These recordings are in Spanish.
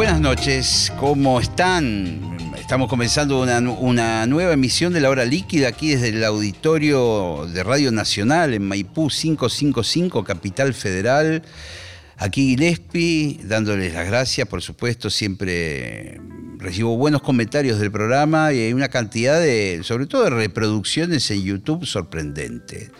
Buenas noches, ¿cómo están? Estamos comenzando una, nueva emisión de La Hora Líquida aquí desde el auditorio de Radio Nacional en Maipú 555, Capital Federal. Aquí Gillespie, dándoles las gracias, por supuesto, siempre recibo buenos comentarios del programa y hay una cantidad de, sobre todo de reproducciones en YouTube sorprendente.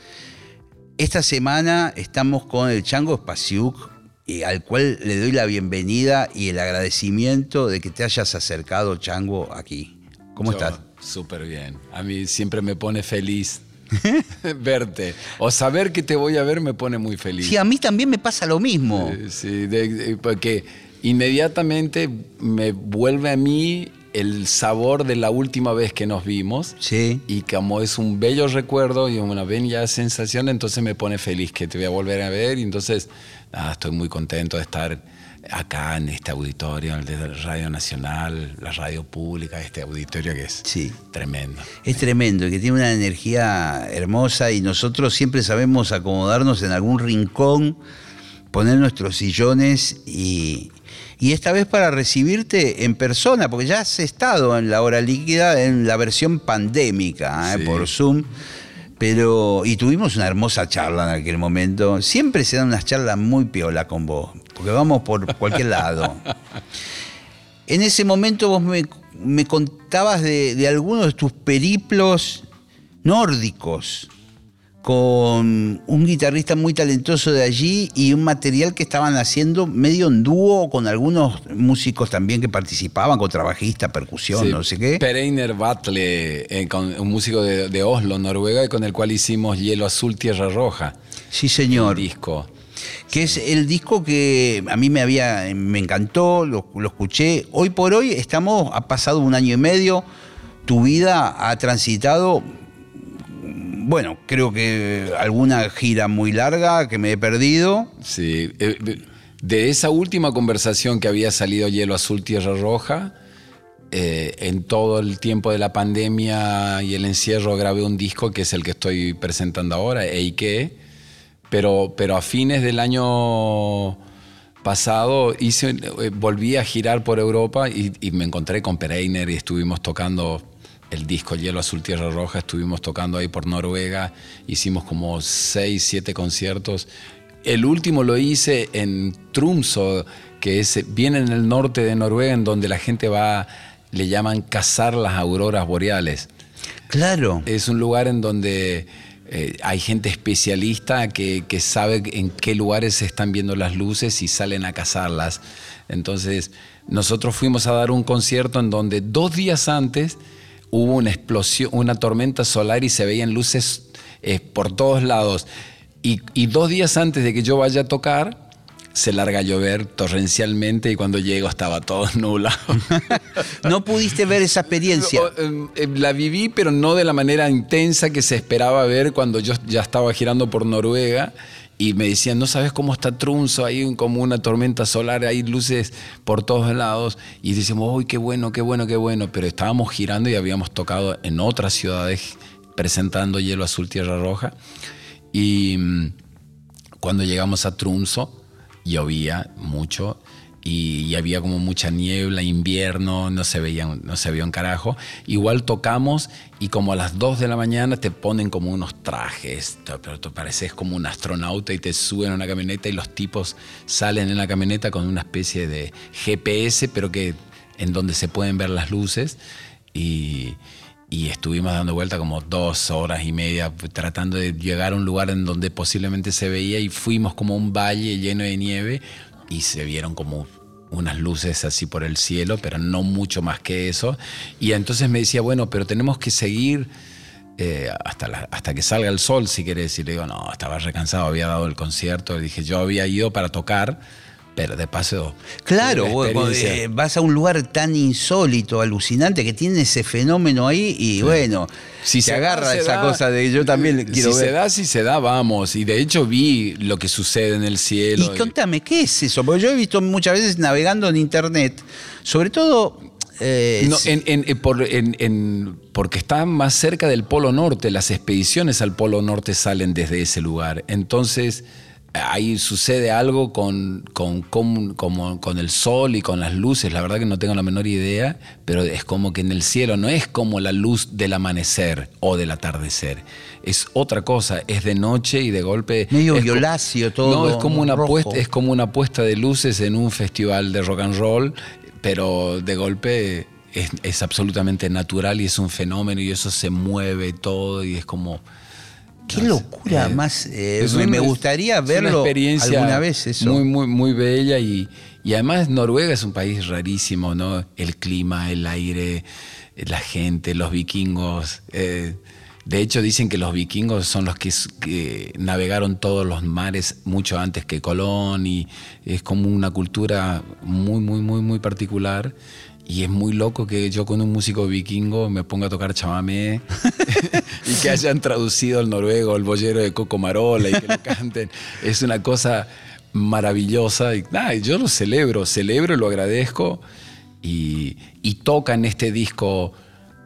Esta semana estamos con el Chango Spasiuk, al cual le doy la bienvenida y el agradecimiento de que te hayas acercado, Chango, aquí. ¿Cómo estás? Súper bien. A mí siempre me pone feliz verte. O saber que te voy a ver me pone muy feliz. Sí, a mí también me pasa lo mismo. Sí, porque inmediatamente me vuelve a mí el sabor de la última vez que nos vimos. Sí. Y como es un bello recuerdo y una bella sensación, entonces me pone feliz que te voy a volver a ver. Y entonces estoy muy contento de estar acá en este auditorio, el de Radio Nacional, la radio pública, este auditorio que es tremendo. Es tremendo, que tiene una energía hermosa y nosotros siempre sabemos acomodarnos en algún rincón, poner nuestros sillones y, y esta vez para recibirte en persona, porque ya has estado en la hora líquida en la versión pandémica, ¿eh? por Zoom. Pero, y tuvimos una hermosa charla en aquel momento. Siempre se dan unas charlas muy piola con vos, porque vamos por cualquier lado. En ese momento vos me, contabas de, de algunos de tus periplos nórdicos con un guitarrista muy talentoso de allí y un material que estaban haciendo medio en dúo con algunos músicos también que participaban, con trabajista, percusión, no sé qué. Pereiner Batle, eh, un músico de, Oslo, Noruega, con el cual hicimos Hielo Azul, Tierra Roja. Sí, señor. disco. Que es el disco que a mí me había, me encantó, lo, lo escuché. Hoy por hoy estamos, ha pasado un año y medio, tu vida ha transitado bueno, creo que alguna gira muy larga que me he perdido. Sí, eh, de esa última conversación que había salido Hielo Azul, Tierra Roja, eh, en todo el tiempo de la pandemia y el encierro grabé un disco que es el que estoy presentando ahora, Eike, pero, pero a fines del año pasado eh, volví a girar por Europa y, y me encontré con Pereiner y estuvimos tocando el disco Hielo Azul Tierra Roja, estuvimos tocando ahí por Noruega, hicimos como seis, siete conciertos. El último lo hice en Trumso, que es bien en el norte de Noruega, en donde la gente va, le llaman cazar las auroras boreales. Claro. Es un lugar en donde eh, hay gente especialista que, que, sabe en qué lugares se están viendo las luces y salen a cazarlas. Entonces, nosotros fuimos a dar un concierto en donde dos días antes hubo una explosión, una tormenta solar y se veían luces eh, por todos lados. Y, dos días antes de que yo vaya a tocar, se larga a llover torrencialmente y cuando llego estaba todo nublado. ¿No pudiste ver esa experiencia? Em, em, la viví, pero no de la manera intensa que se esperaba ver cuando yo ya estaba girando por Noruega y me decían, no sabes cómo está Trunzo, hay como una tormenta solar, hay luces por todos lados, y decimos, uy, qué bueno, qué bueno, qué bueno, pero estábamos girando y habíamos tocado en otras ciudades presentando Hielo Azul, Tierra Roja, y mm, cuando llegamos a Trunzo, llovía mucho, y, había como mucha niebla, invierno, no se, veían, no se veía un carajo. Igual tocamos y como a las 2 de la mañana te ponen como unos trajes, pero tú pareces como un astronauta y te suben a una camioneta y los tipos salen en la camioneta con una especie de GPS, pero que en donde se pueden ver las luces y, y estuvimos dando vuelta como dos horas y media tratando de llegar a un lugar en donde posiblemente se veía y fuimos como un valle lleno de nieve y se vieron como unas luces así por el cielo, pero no mucho más que eso. Y entonces me decía, bueno, pero tenemos que seguir eh, hasta, hasta que salga el sol, si querés. Y le digo, no, estaba recansado, había dado el concierto. Le dije, yo había ido para tocar, pero de paso. Claro, la vos, eh, vas a un lugar tan insólito, alucinante, que tiene ese fenómeno ahí y bueno, Si se se agarra da, esa da. cosa de yo también quiero si ver. se da, si se da, vamos. Y de hecho vi lo que sucede en el cielo. Y contame, ¿qué es eso? Porque yo he visto muchas veces navegando en internet, sobre todo. eh, No, en- en- en- por- en- en- porque está más cerca del Polo Norte, las expediciones al Polo Norte salen desde ese lugar. Entonces, ahí sucede algo con, con, con- como- con el sol y con las luces, la verdad que no tengo la menor idea, pero es como que en el cielo no es como la luz del amanecer o del atardecer, es otra cosa, es de noche y de golpe... Medio violáceo todo, No, es como una rojo. puesta, es como una puesta de luces en un festival de rock and roll, pero de golpe es, es absolutamente natural y es un fenómeno y eso se mueve todo y es como... Qué locura, eh, más. eh, es me, una- me gustaría es una verlo experiencia alguna vez eso. Muy, muy, muy bella y, y además Noruega es un país rarísimo, ¿no? El clima, el aire, eh, la gente, los vikingos. eh, de hecho, dicen que los vikingos son los que, que navegaron todos los mares mucho antes que Colón y es como una cultura muy, muy, muy, muy particular. Y es muy loco que yo con un músico vikingo me ponga a tocar chamamé y que hayan traducido al noruego el bollero de Coco Marola y que lo canten. Es una cosa maravillosa y nada, yo lo celebro, celebro lo agradezco. Y, y toca en este disco,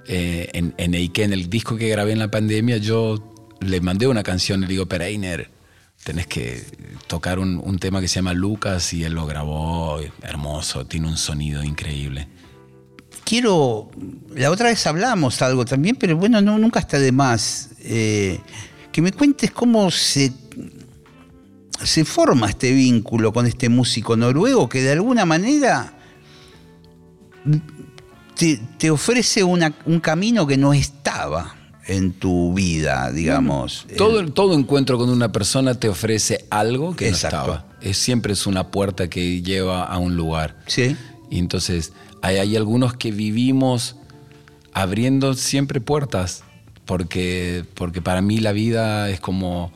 eh, en, en Eiken, el disco que grabé en la pandemia, yo le mandé una canción le digo, Pereiner, tenés que tocar un, un tema que se llama Lucas y él lo grabó, hermoso, tiene un sonido increíble. Quiero. La otra vez hablamos algo también, pero bueno, no, nunca está de más. eh, que me cuentes cómo se. Se forma este vínculo con este músico noruego que de alguna manera te, te ofrece una- un camino que no estaba en tu vida, digamos. Todo, todo encuentro con una persona te ofrece algo que Exacto. no estaba. Es, siempre es una puerta que lleva a un lugar. Sí. Y entonces hay, hay algunos que vivimos abriendo siempre puertas, porque, porque para mí la vida es como,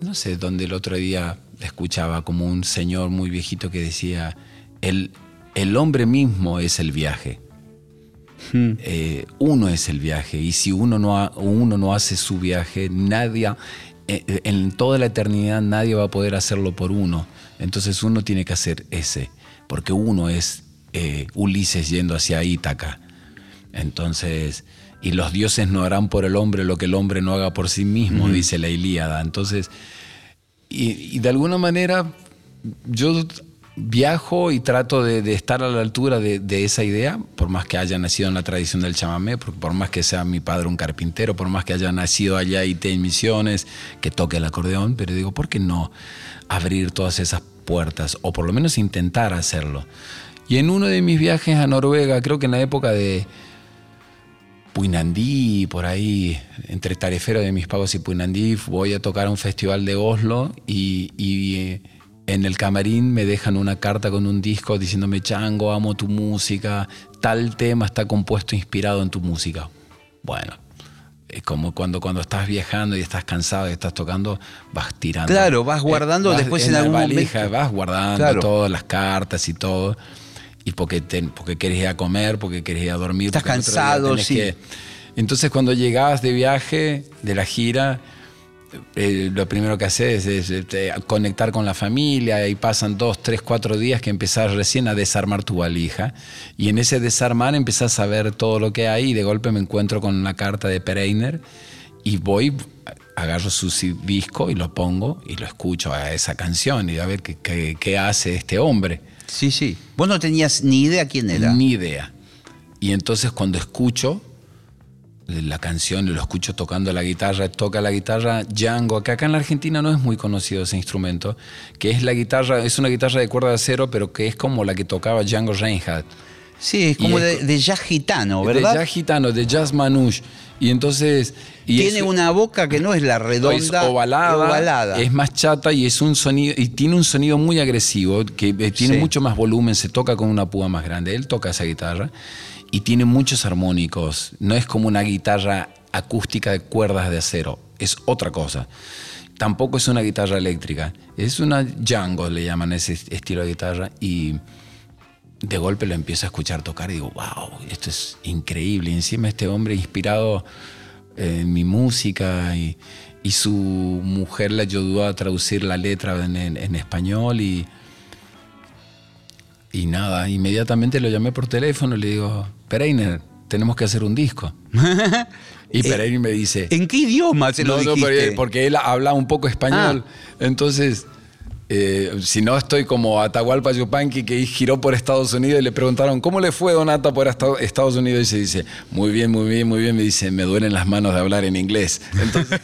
no sé, donde el otro día escuchaba como un señor muy viejito que decía, el, el hombre mismo es el viaje. Eh, uno es el viaje y si uno no, ha- uno no hace su viaje, nadie, eh, en toda la eternidad nadie va a poder hacerlo por uno. Entonces uno tiene que hacer ese, porque uno es eh, Ulises yendo hacia Ítaca. Entonces, y los dioses no harán por el hombre lo que el hombre no haga por sí mismo, dice la Ilíada. Entonces, y, y de alguna manera yo viajo y trato de, de estar a la altura de, de esa idea, por más que haya nacido en la tradición del chamamé, por, por más que sea mi padre un carpintero, por más que haya nacido allá y en Misiones, que toque el acordeón, pero digo, ¿por qué no abrir todas esas puertas? O por lo menos intentar hacerlo. Y en uno de mis viajes a Noruega, creo que en la época de, Puinandí, por ahí, entre Tarefero de Mis Pagos y Puinandí, voy a tocar a un festival de Oslo y, y, eh, en el camarín me dejan una carta con un disco diciéndome, Chango, amo tu música, tal tema está compuesto inspirado en tu música. Bueno, es como cuando, cuando estás viajando y estás cansado y estás tocando, vas tirando. Claro, vas guardando después en la algún valija, momento. Vas guardando Claro. todas las cartas y todo. Y porque, te- porque querés ir a comer, porque querés ir a dormir. Estás cansado, sí. que- Entonces cuando llegabas de viaje, de la gira, eh, lo primero que haces es, este, conectar con la familia y pasan dos, tres, cuatro días que empezás recién a desarmar tu valija y en ese desarmar empezás a ver todo lo que hay y de golpe me encuentro con una carta de Pereiner y voy, agarro su disco y lo pongo y lo escucho a esa canción y a ver qué, qué- qué hace este hombre. Sí, sí. Vos no tenías ni idea quién era. Ni idea. Y entonces cuando escucho la canción y lo escucho tocando la guitarra, toca la guitarra Django, que acá en la Argentina no es muy conocido ese instrumento, que es la guitarra, es una guitarra de cuerda de acero, pero que es como la que tocaba Django Reinhardt. Sí, es como de, jazz gitano, ¿verdad? De jazz gitano, de jazz manouche. Y entonces... y Tiene es- una boca que no es la redonda, es ovalada, ovalada. es más chata y es un sonido y tiene un sonido muy agresivo que eh, tiene Sí. mucho más volumen, se toca con una púa más grande. Él toca esa guitarra y tiene muchos armónicos. No es como una guitarra acústica de cuerdas de acero, es otra cosa. tampoco es una guitarra eléctrica, es una Django, le llaman ese estilo de guitarra, y de golpe lo empiezo a escuchar tocar y digo, wow, esto es increíble. Y encima este hombre inspirado en mi música y, su mujer le ayudó a traducir la letra en, español y, y nada, inmediatamente lo llamé por teléfono y le digo, Pereiner, tenemos que hacer un disco. Y eh, Pereira me dice... ¿En qué idioma se lo dijiste? No, porque, él habla un poco español. Ah. Entonces, eh, si no estoy como Atahualpa Yupanqui que giró por Estados Unidos y le preguntaron, ¿cómo le fue Donata por Estados Unidos? Y se dice, muy bien, muy bien, muy bien. Me dice, me duelen las manos de hablar en inglés. Entonces,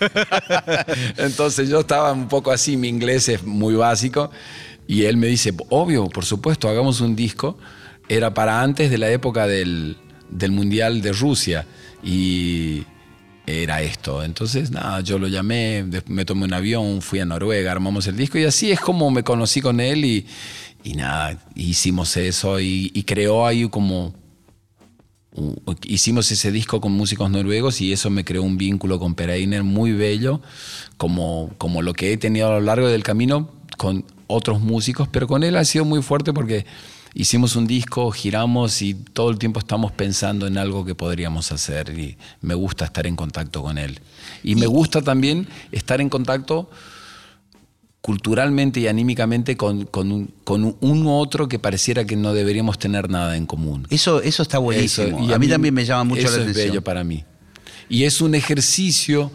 entonces yo estaba un poco así, mi inglés es muy básico. Y él me dice, obvio, por supuesto, hagamos un disco. Era para antes de la época del, del Mundial de Rusia. Y era esto. Entonces, nada, yo lo llamé, me tomé un avión, fui a Noruega, armamos el disco y así es como me conocí con él y, nada, hicimos eso y, creó ahí como... Hicimos ese disco con músicos noruegos y eso me creó un vínculo con Pereiner muy bello, como, como lo que he tenido a lo largo del camino con otros músicos, pero con él ha sido muy fuerte porque hicimos un disco, giramos y todo el tiempo estamos pensando en algo que podríamos hacer y me gusta estar en contacto con él. Y me gusta también estar en contacto culturalmente y anímicamente con, un, otro que pareciera que no deberíamos tener nada en común. Eso, eso está buenísimo. y a, mí, también me llama mucho la atención. Eso es bello para mí. Y es un ejercicio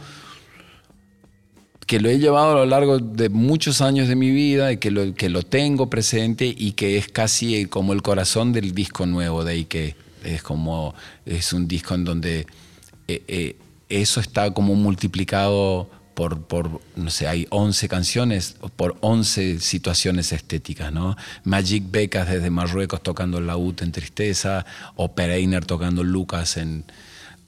que lo he llevado a lo largo de muchos años de mi vida y que lo, que lo tengo presente y que es casi como el corazón del disco nuevo de que es como es un disco en donde eh, eh, eso está como multiplicado por, por, no sé, hay 11 canciones por 11 situaciones estéticas, ¿no? Magic Becas desde Marruecos tocando el laúd en Tristeza, o Pereiner tocando Lucas en...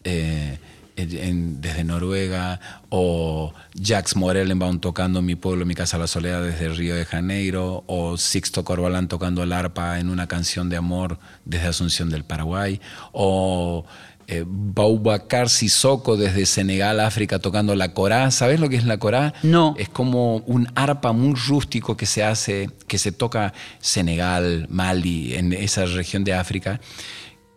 Eh, desde Noruega, o Jax Morellenbaum tocando Mi pueblo, mi casa, la soledad desde Río de Janeiro, o Sixto Corbalán tocando el arpa en una canción de amor desde Asunción del Paraguay, o eh, Boubacar Sissoko desde Senegal, África, tocando la corá. ¿Sabes lo que es la corá? No. Es como un arpa muy rústico que se hace, que se toca Senegal, Mali, en esa región de África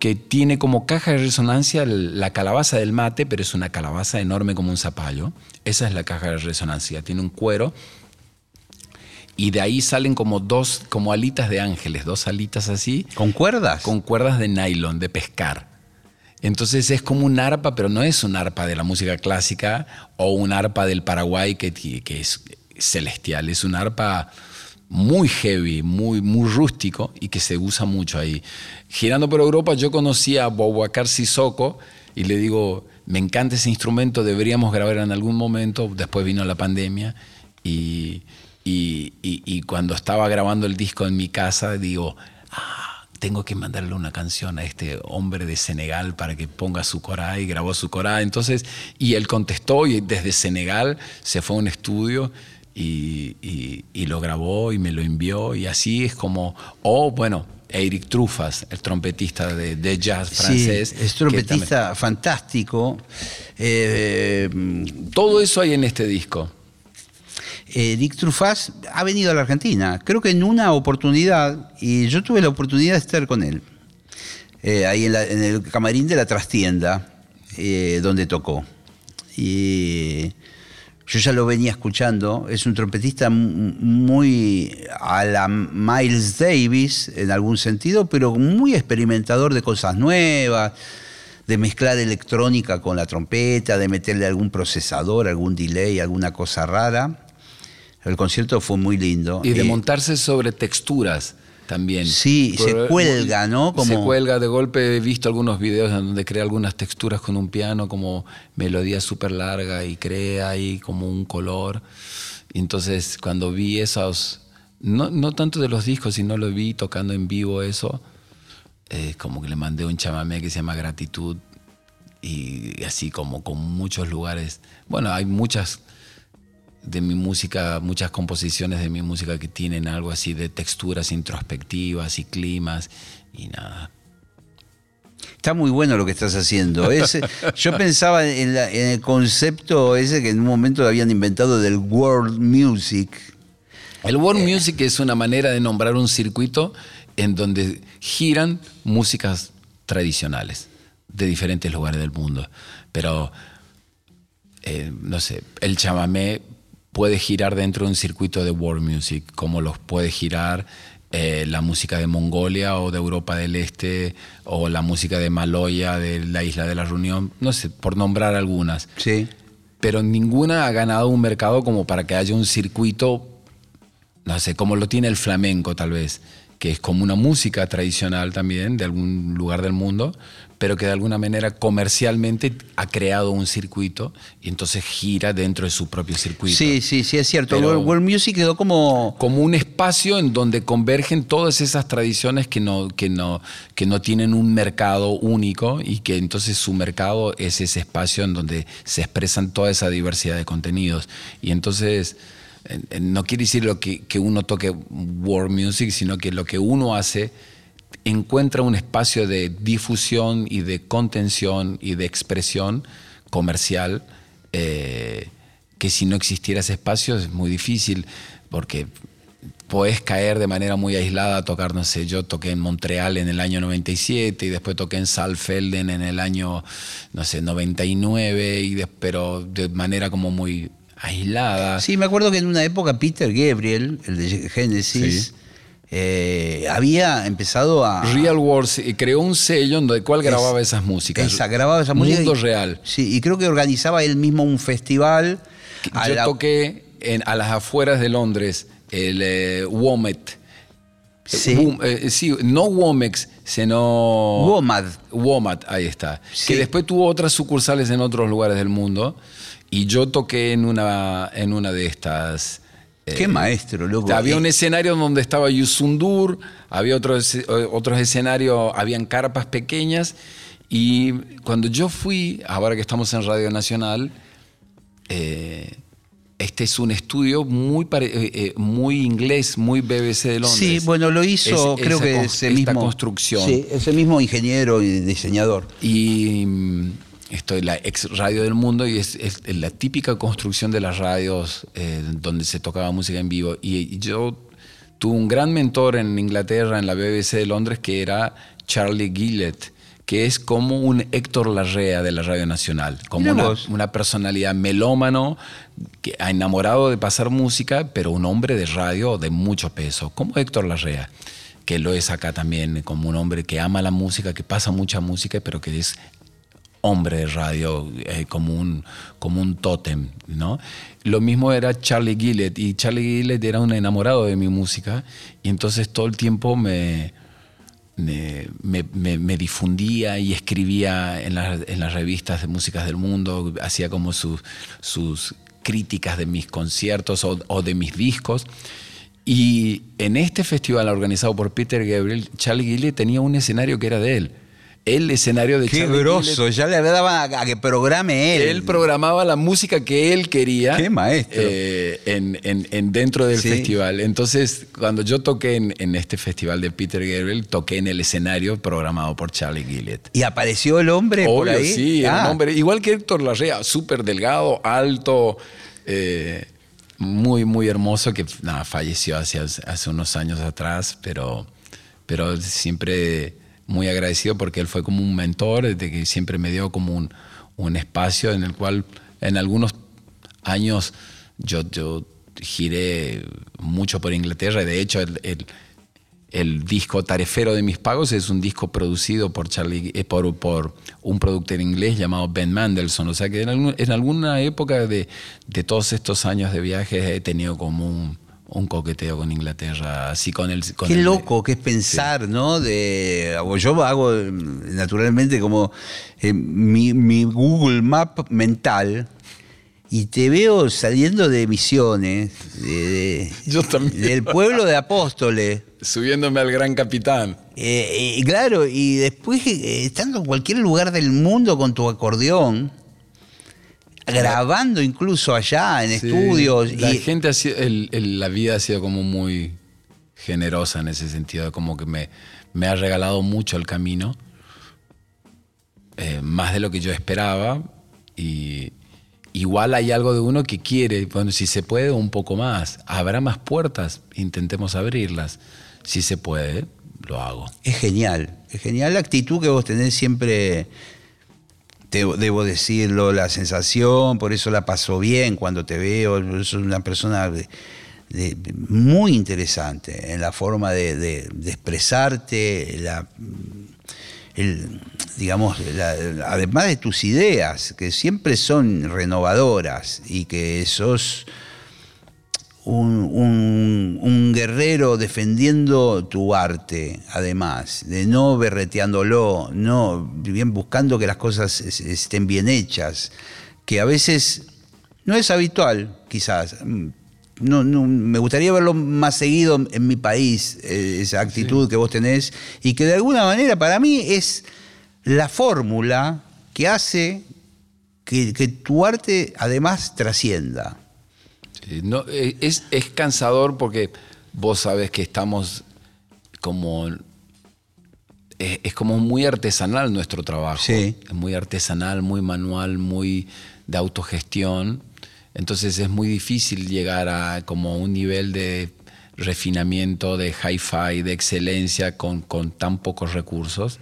que tiene como caja de resonancia la calabaza del mate, pero es una calabaza enorme como un zapallo. Esa es la caja de resonancia. Tiene un cuero y de ahí salen como dos, como alitas de ángeles, dos alitas así. ¿Con cuerdas? Con cuerdas de nylon, de pescar. Entonces es como un arpa, pero no es un arpa de la música clásica o un arpa del Paraguay que, que es celestial, es un arpa muy heavy, muy, muy rústico y que se usa mucho ahí. Girando por Europa yo conocí a Boubacar Sissoko y le digo, me encanta ese instrumento, deberíamos grabar en algún momento, después vino la pandemia y, y, cuando estaba grabando el disco en mi casa digo, ah, tengo que mandarle una canción a este hombre de Senegal para que ponga su corá y grabó su corá. Entonces, y él contestó y desde Senegal se fue a un estudio y, lo grabó y me lo envió y así es como, o bueno, Eric Trufas, el trompetista de, jazz francés. es trompetista fantástico. Eh, Todo eso hay en este disco. Eric Trufas ha venido a la Argentina, creo que en una oportunidad, y yo tuve la oportunidad de estar con él, eh, ahí en, el camarín de la trastienda, eh, donde tocó. Y yo ya lo venía escuchando, es un trompetista muy a la Miles Davis en algún sentido, pero muy experimentador de cosas nuevas, de mezclar electrónica con la trompeta, de meterle algún procesador, algún delay, alguna cosa rara. El concierto fue muy lindo. Y de montarse sobre texturas también. Sí, se cuelga, ¿no? Como... Se cuelga, de golpe he visto algunos videos en donde crea algunas texturas con un piano, como melodía súper larga y crea ahí como un color. entonces cuando vi esos, no, no, tanto de los discos, sino lo vi tocando en vivo eso, eh, como que le mandé un chamamé que se llama Gratitud y así como con muchos lugares. Bueno, hay muchas de mi música, muchas composiciones de mi música que tienen algo así de texturas introspectivas y climas y nada. Está muy bueno lo que estás haciendo. Es- yo pensaba en, la- en el concepto ese que en un momento habían inventado del world music. El world music es una manera de nombrar un circuito en donde giran músicas tradicionales de diferentes lugares del mundo. Pero, eh, no sé, el chamamé puede girar dentro de un circuito de world music, como los puede girar eh, la música de Mongolia o de Europa del Este o la música de Maloya, de la isla de la Reunión, no sé, por nombrar algunas Sí. pero ninguna ha ganado un mercado como para que haya un circuito, no sé, como lo tiene el flamenco tal vez, que es como una música tradicional también de algún lugar del mundo, pero que de alguna manera comercialmente ha creado un circuito y entonces gira dentro de su propio circuito. Sí, sí, sí, es cierto. Pero- world, music quedó como... Como un espacio en donde convergen todas esas tradiciones que no, que, no, que no tienen un mercado único y que entonces su mercado es ese espacio en donde se expresan toda esa diversidad de contenidos. Y entonces no quiere decir lo que, uno toque world music, sino que lo que uno hace encuentra un espacio de difusión y de contención y de expresión comercial eh, que si no existiera ese espacio es muy difícil porque puedes caer de manera muy aislada a tocar, no sé, yo toqué en Montreal en el año 97 y después toqué en Saalfelden en el año, no sé, 99, y de- pero de manera como muy aislada. Sí, me acuerdo que en una época Peter Gabriel, el de Genesis, Sí. eh, había empezado a... Real y creó un sello en el cual grababa esas músicas. Esa, grababa esa música. Mundo y- Real. Sí, y creo que organizaba él mismo un festival. Yo la- toqué en- a las afueras de Londres el eh, Womet. Sí. Eh, sí, no Womex, sino... WOMAD. Womat, ahí está. Sí. Que después tuvo otras sucursales en otros lugares del mundo. Y yo toqué en una, en una de estas. eh, Qué maestro, loco. había Eh, un escenario donde estaba Yusundur, había otros, eh, otros escenarios, habían carpas pequeñas. Y cuando yo fui, ahora que estamos en Radio Nacional, eh, este es un estudio muy, eh, eh, muy inglés, muy BBC de Londres. Sí, bueno, lo hizo, Es- creo esa que ese esta mismo. construcción. Sí, ese mismo ingeniero y diseñador. Y esto es la ex radio del mundo y es, es la típica construcción de las radios eh, donde se tocaba música en vivo. Y yo tuve un gran mentor en Inglaterra, en la BBC de Londres, que era Charlie Gillett, que es como un Héctor Larrea de la Radio Nacional, como una, una personalidad melómano, que ha enamorado de pasar música, pero un hombre de radio de mucho peso, como Héctor Larrea que lo es acá también, como un hombre que ama la música, que pasa mucha música, pero que es hombre de radio, eh, como, un, como un tótem, ¿no? Lo mismo era Charlie Gillett, y Charlie Gillett era un enamorado de mi música, y entonces todo el tiempo me, me, me- difundía y escribía en, las- en las revistas de músicas del mundo, hacía como sus, sus críticas de mis conciertos o, o de mis discos. Y en este festival organizado por Peter Gabriel, Charlie Gillett tenía un escenario que era de él. El escenario de Qué Charlie grosso, ya le daba a, que programe él. Él programaba la música que él quería. Qué maestro. eh, en, en- en dentro del Sí. festival. Entonces, cuando yo toqué en, en este festival de Peter Gabriel, toqué en el escenario programado por Charlie Gillett. ¿Y apareció el hombre por Obvio, ahí? sí, un Ah, hombre. Igual que Héctor Larrea, súper delgado, alto, eh, muy, muy hermoso, que nada, falleció hace, hace unos años atrás, pero, pero siempre muy agradecido porque él fue como un mentor, de que siempre me dio como un, un espacio en el cual en algunos años yo, yo giré mucho por Inglaterra, de hecho el- el, el disco Tarefero de mis pagos es un disco producido por Charlie, eh, por, por un productor inglés llamado Ben Mandelson. O sea que en, algún- en alguna época de, de todos estos años de viajes he tenido como un, un coqueteo con Inglaterra, así con el... con Qué el- loco que es pensar, ¿no? De, yo hago naturalmente como eh, mi, mi Google Map mental y te veo saliendo de misiones, de- de- Yo también. del pueblo de Apóstoles. Subiéndome al Gran Capitán. Eh, eh, claro, y después eh, estando en cualquier lugar del mundo con tu acordeón, grabando incluso allá en Sí. estudios. La y- gente ha sido, el- el- la vida ha sido como muy generosa en ese sentido, como que me, me ha regalado mucho el camino. eh, más de lo que yo esperaba y igual hay algo de uno que quiere, bueno, si se puede, un poco más. Habrá más puertas, intentemos abrirlas. Si se puede, lo hago. Es genial, es genial la actitud que vos tenés siempre, debo decirlo, la sensación, por eso la paso bien cuando te veo, sos una persona muy interesante en la forma de, expresarte, la, digamos, además de tus ideas, que siempre son renovadoras y que sos un, guerrero defendiendo tu arte, además, de no berreteándolo, no bien buscando que las cosas estén bien hechas, que a veces no es habitual, quizás. No, me gustaría verlo más seguido en mi país, eh, esa actitud que vos tenés, y que de alguna manera para mí es la fórmula que hace que, tu arte además trascienda. No, eh, es, es, cansador porque vos sabes que estamos como... Es, como muy artesanal nuestro trabajo. Sí. Es muy artesanal, muy manual, muy de autogestión. Entonces es muy difícil llegar a como un nivel de refinamiento, de hi-fi, de excelencia con, con tan pocos recursos.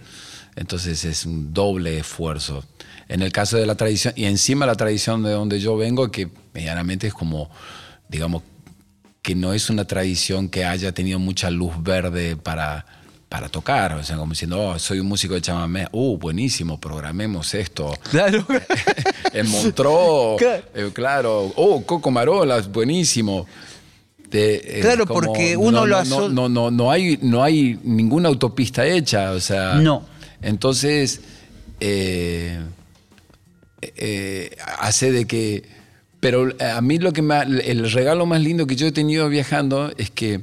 Entonces es un doble esfuerzo. En el caso de la tradición, y encima la tradición de donde yo vengo, que medianamente es como, digamos, que no es una tradición que haya tenido mucha luz verde para, para tocar, o sea, como diciendo, oh, soy un músico de chamamé, uh, buenísimo, programemos esto. Claro. en Montreux, claro. Eh, oh, Coco Marolas, buenísimo. Eh, claro, porque uno no, lo no, no, no, no, hay, no hay ninguna autopista hecha, o sea. No. Entonces, eh, eh, hace de que... Pero a mí lo que me, el regalo más lindo que yo he tenido viajando es que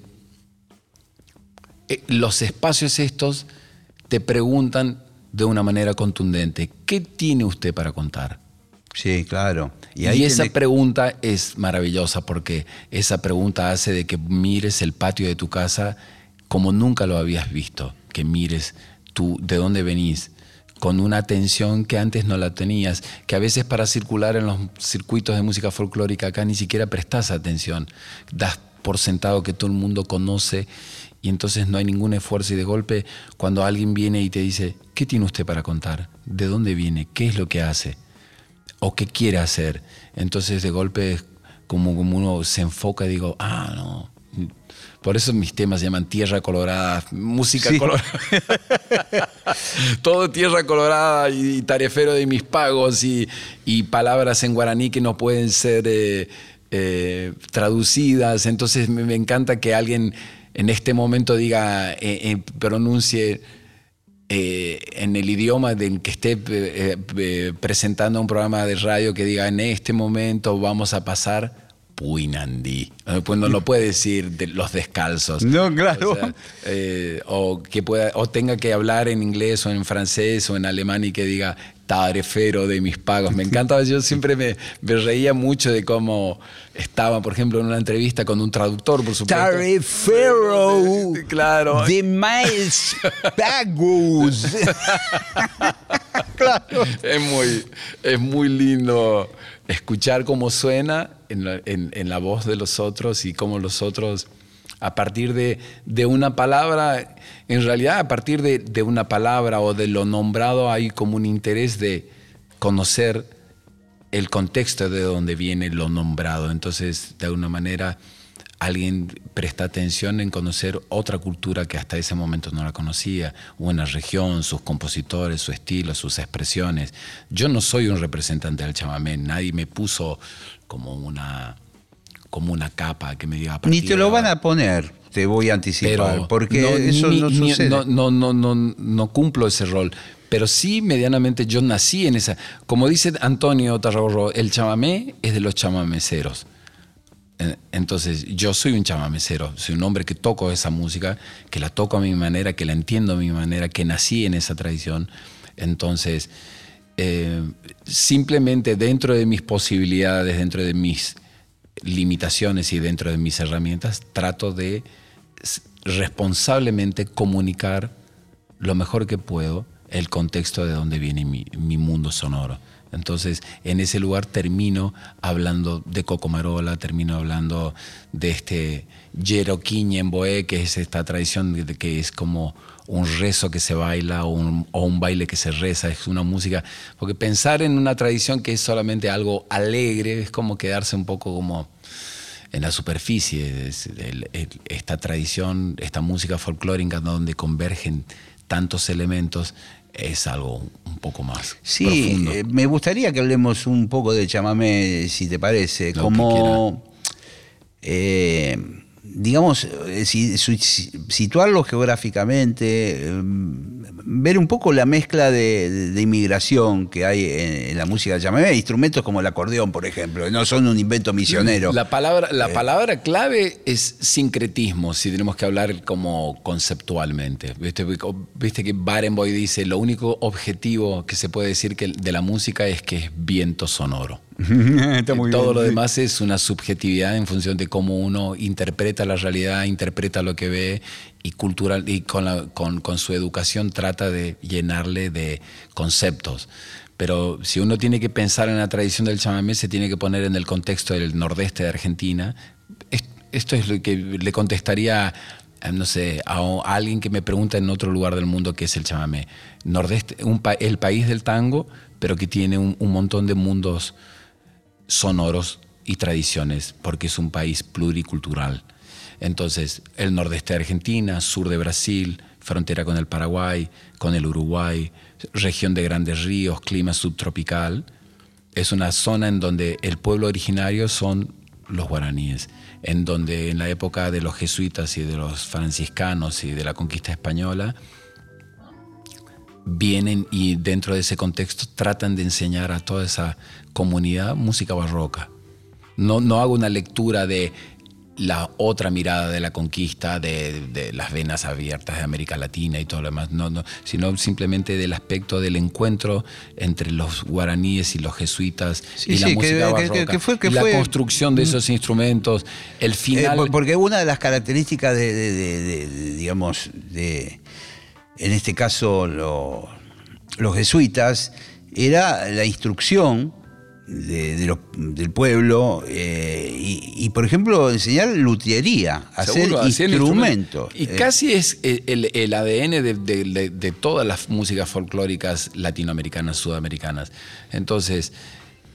eh, los espacios estos te preguntan de una manera contundente, ¿qué tiene usted para contar? Sí, claro. Y, ahí esa pregunta es maravillosa porque esa pregunta hace de que mires el patio de tu casa como nunca lo habías visto, que mires tú de dónde venís, con una atención que antes no la tenías, que a veces para circular en los circuitos de música folclórica acá ni siquiera prestas atención, das por sentado que todo el mundo conoce y entonces no hay ningún esfuerzo y de golpe cuando alguien viene y te dice, ¿qué tiene usted para contar? ¿De dónde viene? ¿Qué es lo que hace? ¿O qué quiere hacer? Entonces de golpe como, como uno se enfoca y digo, ah, no, por eso mis temas se llaman Tierra Colorada, música colorada. Todo Tierra Colorada y, tarefero de mis pagos y, palabras en guaraní que no pueden ser eh, eh, traducidas. Entonces me, encanta que alguien en este momento diga, eh, pronuncie en el idioma del que esté presentando un programa de radio que diga, en este momento vamos a pasar Puinandí. Pues no lo puede decir de los descalzos. No, claro. O, eh, que pueda, o tenga que hablar en inglés o en francés o en alemán y que diga tarefero de mis pagos. Me encantaba, yo siempre me, reía mucho de cómo estaba, por ejemplo, en una entrevista con un traductor, por supuesto. Tarefero claro. de mis pagos. claro. Es muy, es muy lindo escuchar cómo suena en la, voz de los otros y cómo los otros, a partir de, una palabra, en realidad a partir de, una palabra o de lo nombrado hay como un interés de conocer el contexto de donde viene lo nombrado. Entonces, de alguna manera, alguien presta atención en conocer otra cultura que hasta ese momento no la conocía, una región, sus compositores, su estilo, sus expresiones. Yo no soy un representante del chamamé, nadie me puso como una, como una capa que me diga... Ni te lo van a poner, te voy a anticipar, porque eso no sucede. No, no, no, no, cumplo ese rol pero sí medianamente yo nací en esa. Como dice Antonio Tarragorro, el chamamé es de los chamameceros. Entonces, yo soy un chamamecero, soy un hombre que toco esa música, que la toco a mi manera, que la entiendo a mi manera, que nací en esa tradición. Entonces, eh, simplemente dentro de mis posibilidades, dentro de mis limitaciones y dentro de mis herramientas, trato de responsablemente comunicar lo mejor que puedo el contexto de donde viene mi, mi mundo sonoro. Entonces, en ese lugar termino hablando de Cocomarola, termino hablando de este en Boé, que es esta tradición que es como un rezo que se baila o un, o un, baile que se reza, es una música. Porque pensar en una tradición que es solamente algo alegre es como quedarse un poco como en la superficie. esta tradición, esta música folclórica donde convergen tantos elementos, es algo un poco más. Sí, eh, me gustaría que hablemos un poco de chamamé, si te parece, como digamos, eh, situarlo geográficamente, em, ver un poco la mezcla de, inmigración que hay en, la música chamamé, instrumentos como el acordeón, por ejemplo, no son un invento misionero. La palabra, la eh. palabra clave es sincretismo, si tenemos que hablar como conceptualmente. Viste, Viste que Barenboy dice, lo único objetivo que se puede decir que de la música es que es viento sonoro. Todo lo demás es una subjetividad en función de cómo uno interpreta la realidad, interpreta lo que ve y cultural y con, con, su educación trata de llenarle de conceptos. Pero si uno tiene que pensar en la tradición del chamamé, se tiene que poner en el contexto del nordeste de Argentina. Esto es lo que le contestaría no sé, a alguien que me pregunta en otro lugar del mundo qué es el chamamé. Nordeste, el país del tango, pero que tiene un, un montón de mundos sonoros y tradiciones, porque es un país pluricultural. Entonces, el nordeste de Argentina, sur de Brasil, frontera con el Paraguay, con el Uruguay, región de grandes ríos, clima subtropical, es una zona en donde el pueblo originario son los guaraníes, en donde en la época de los jesuitas y de los franciscanos y de la conquista española, vienen y dentro de ese contexto tratan de enseñar a toda esa comunidad música barroca. No, no hago una lectura de la otra mirada de la conquista, de, las venas abiertas de América Latina y todo lo demás, no, no, sino simplemente del aspecto del encuentro entre los guaraníes y los jesuitas y la música barroca, fue, la construcción de esos instrumentos, el final... Eh, porque una de las características de digamos, de en este caso los jesuitas, era la instrucción del pueblo eh, y, por ejemplo, enseñar lutería, hacer instrumentos. Y eh, casi es el, ADN de, de, todas las músicas folclóricas latinoamericanas, sudamericanas. Entonces,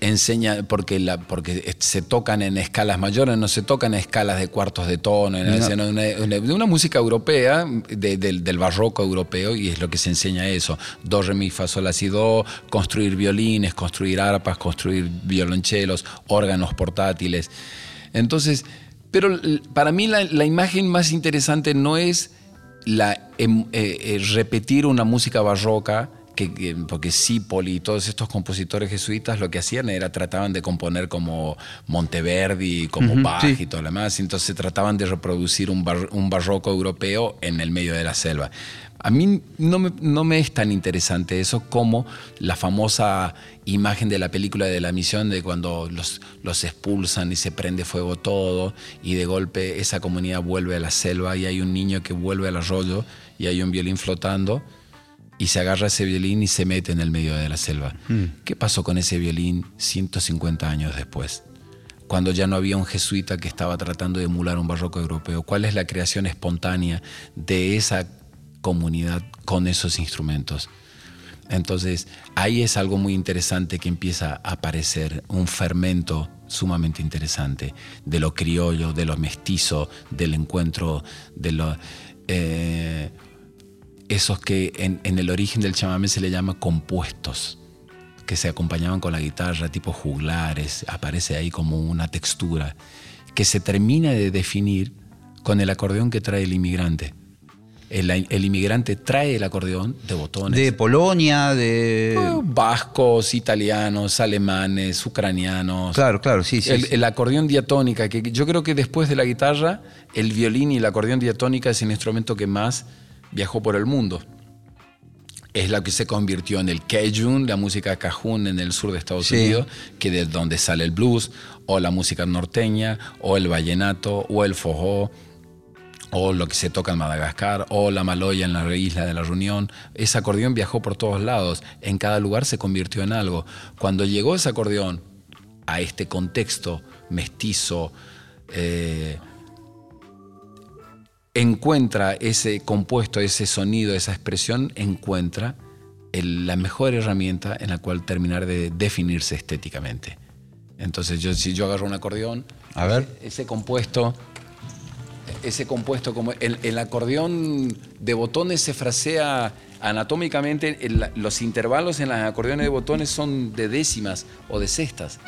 enseña, porque, la, porque se tocan en escalas mayores, no se tocan en escalas de cuartos de tono, de una, música europea, del, barroco europeo, y es lo que se enseña eso. Do, re, mi, fa, sol, la, si, do, construir violines, construir arpas, construir violonchelos, órganos portátiles. Entonces, pero para mí la, imagen más interesante no es la, em, eh, eh, repetir una música barroca, porque Cipoli y todos estos compositores jesuitas lo que hacían era trataban de componer como Monteverdi, como Bach y todo lo demás, entonces trataban de reproducir un, barroco europeo en el medio de la selva. A mí no me, no me, es tan interesante eso como la famosa imagen de la película de la misión de cuando los, los expulsan y se prende fuego todo y de golpe esa comunidad vuelve a la selva y hay un niño que vuelve al arroyo y hay un violín flotando y se agarra ese violín y se mete en el medio de la selva. Hmm. ¿Qué pasó con ese violín 150 años después? Cuando ya no había un jesuita que estaba tratando de emular un barroco europeo. ¿Cuál es la creación espontánea de esa comunidad con esos instrumentos? Entonces, ahí es algo muy interesante que empieza a aparecer, un fermento sumamente interesante de lo criollo, de lo mestizo, del encuentro, de lo... Eh, esos que en, el origen del chamamé se le llama compuestos, que se acompañaban con la guitarra, tipo juglares, aparece ahí como una textura, que se termina de definir con el acordeón que trae el inmigrante. El, inmigrante trae el acordeón de botones. De Polonia, de. vascos, italianos, alemanes, ucranianos. Claro, claro, sí, sí. El, acordeón diatónica, que yo creo que después de la guitarra, el violín y el acordeón diatónica es el instrumento que más viajó por el mundo. Es la que se convirtió en el Cajun, la música cajun en el sur de Estados Unidos, que de donde sale el blues, o la música norteña, o el vallenato, o el fojó, o lo que se toca en Madagascar, o la maloya en la isla de la Reunión. Ese acordeón viajó por todos lados, en cada lugar se convirtió en algo. Cuando llegó ese acordeón a este contexto mestizo, eh, encuentra ese compuesto, ese sonido, esa expresión, encuentra la mejor herramienta en la cual terminar de definirse estéticamente. Entonces, yo, si yo agarro un acordeón, a ver. ese compuesto ese compuesto, como el, acordeón de botones se frasea anatómicamente, los intervalos en los acordeones de botones son de décimas o de sextas,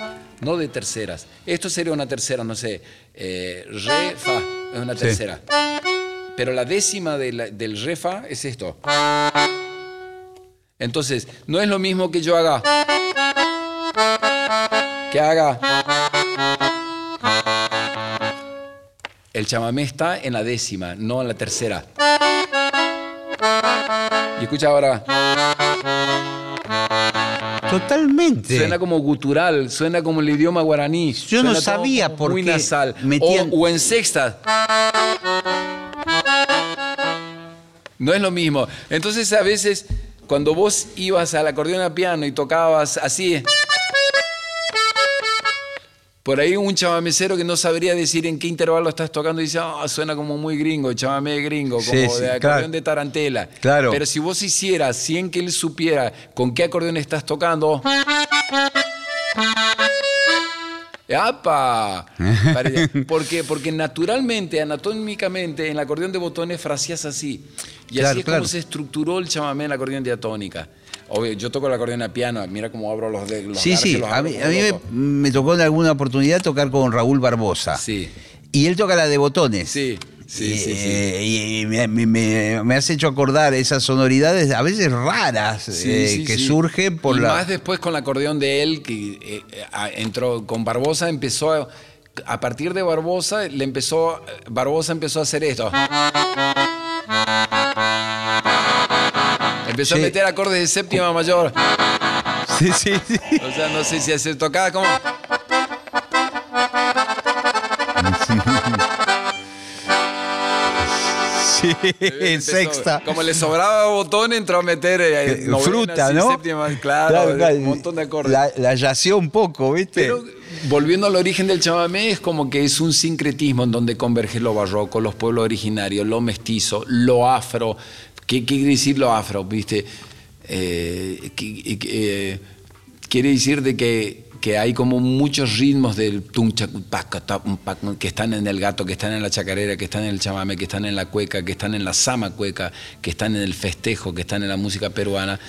no de terceras. Esto sería una tercera, no sé, eh, re, fa, es una tercera. Pero la décima del re, fa es esto. Entonces, no es lo mismo que yo haga, que haga El chamamé está en la décima, no en la tercera. Y escucha ahora. Totalmente. Suena como gutural, suena como el idioma guaraní. Yo no sabía por muy qué. nasal. O, en sexta. No es lo mismo. Entonces a veces cuando vos ibas al acordeón a piano y tocabas así, por ahí un chamamecero que no sabría decir en qué intervalo estás tocando y dice, ah, suena como muy gringo, chamamé gringo, como de acordeón de tarantela. Claro. Pero si vos hicieras, sin que él supiera con qué acordeón estás tocando. ¡Apa! ¿Por qué? Porque naturalmente, anatómicamente, en el acordeón de botones frasías así. Y así es como se estructuró el chamamé en la acordeón diatónica. Obvio, yo toco el acordeón a piano, mira cómo abro los dedos. Sí, sí, a mí, me, tocó en alguna oportunidad tocar con Raúl Barbosa. Sí. Y él toca la de botones. Sí. Sí, y, sí, y me, has hecho acordar esas sonoridades a veces raras eh, que surgen por y la. Más después con el acordeón de él, que eh, entró con Barbosa, empezó a, a partir de Barbosa, le empezó, Barbosa empezó a hacer esto. Empezó a meter acordes de séptima mayor. Sí, sí, sí. O sea, no sé si se tocaba como. Sí, en sexta. Como le sobraba botón, entró a meter eh, fruta, ¿no? Séptima, claro, un montón de acordes. La, la yació un poco, ¿viste? Pero volviendo al origen del chamamé, es como que es un sincretismo en donde converge lo barroco, los pueblos originarios, lo mestizo, lo afro, ¿Qué, quiere decir lo afro? ¿Viste? Eh, eh, quiere decir de que, hay como muchos ritmos del que están en el gato, que están en la chacarera, que están en el chamame, que están en la cueca, que están en la sama cueca, que están en el festejo, que están en la música peruana,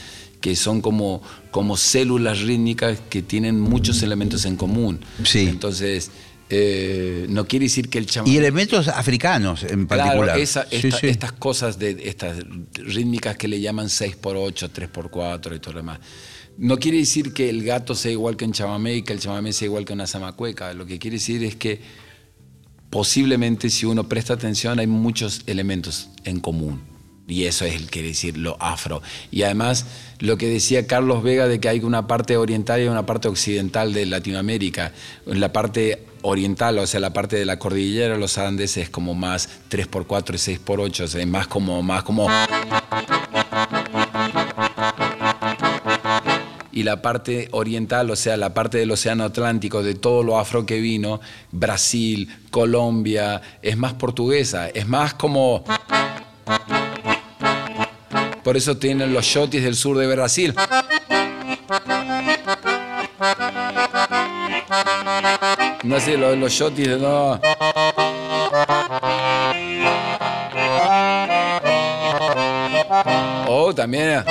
que son como, como células rítmicas que tienen muchos elementos en común. Sí. Entonces, eh, no quiere decir que el chamán... Y elementos africanos en particular. Claro, estas cosas, de estas rítmicas que le llaman 6x8, 3x4 y todo lo demás. No quiere decir que el gato sea igual que un chamamé y que el chamamé sea igual que una zamacueca. Lo que quiere decir es que posiblemente si uno presta atención hay muchos elementos en común. Y eso es quiere decir lo afro. Y además, lo que decía Carlos Vega de que hay una parte oriental y una parte occidental de Latinoamérica. La parte oriental, o sea, la parte de la cordillera los Andes es como más 3x4 y 6x8, o sea, más como, más como... Y la parte oriental, o sea, la parte del Océano Atlántico, de todo lo afro que vino, Brasil, Colombia, es más portuguesa, es más como... Por eso tienen los shotis del sur de Brasil. No sé, los, los shotis de no. Oh, también.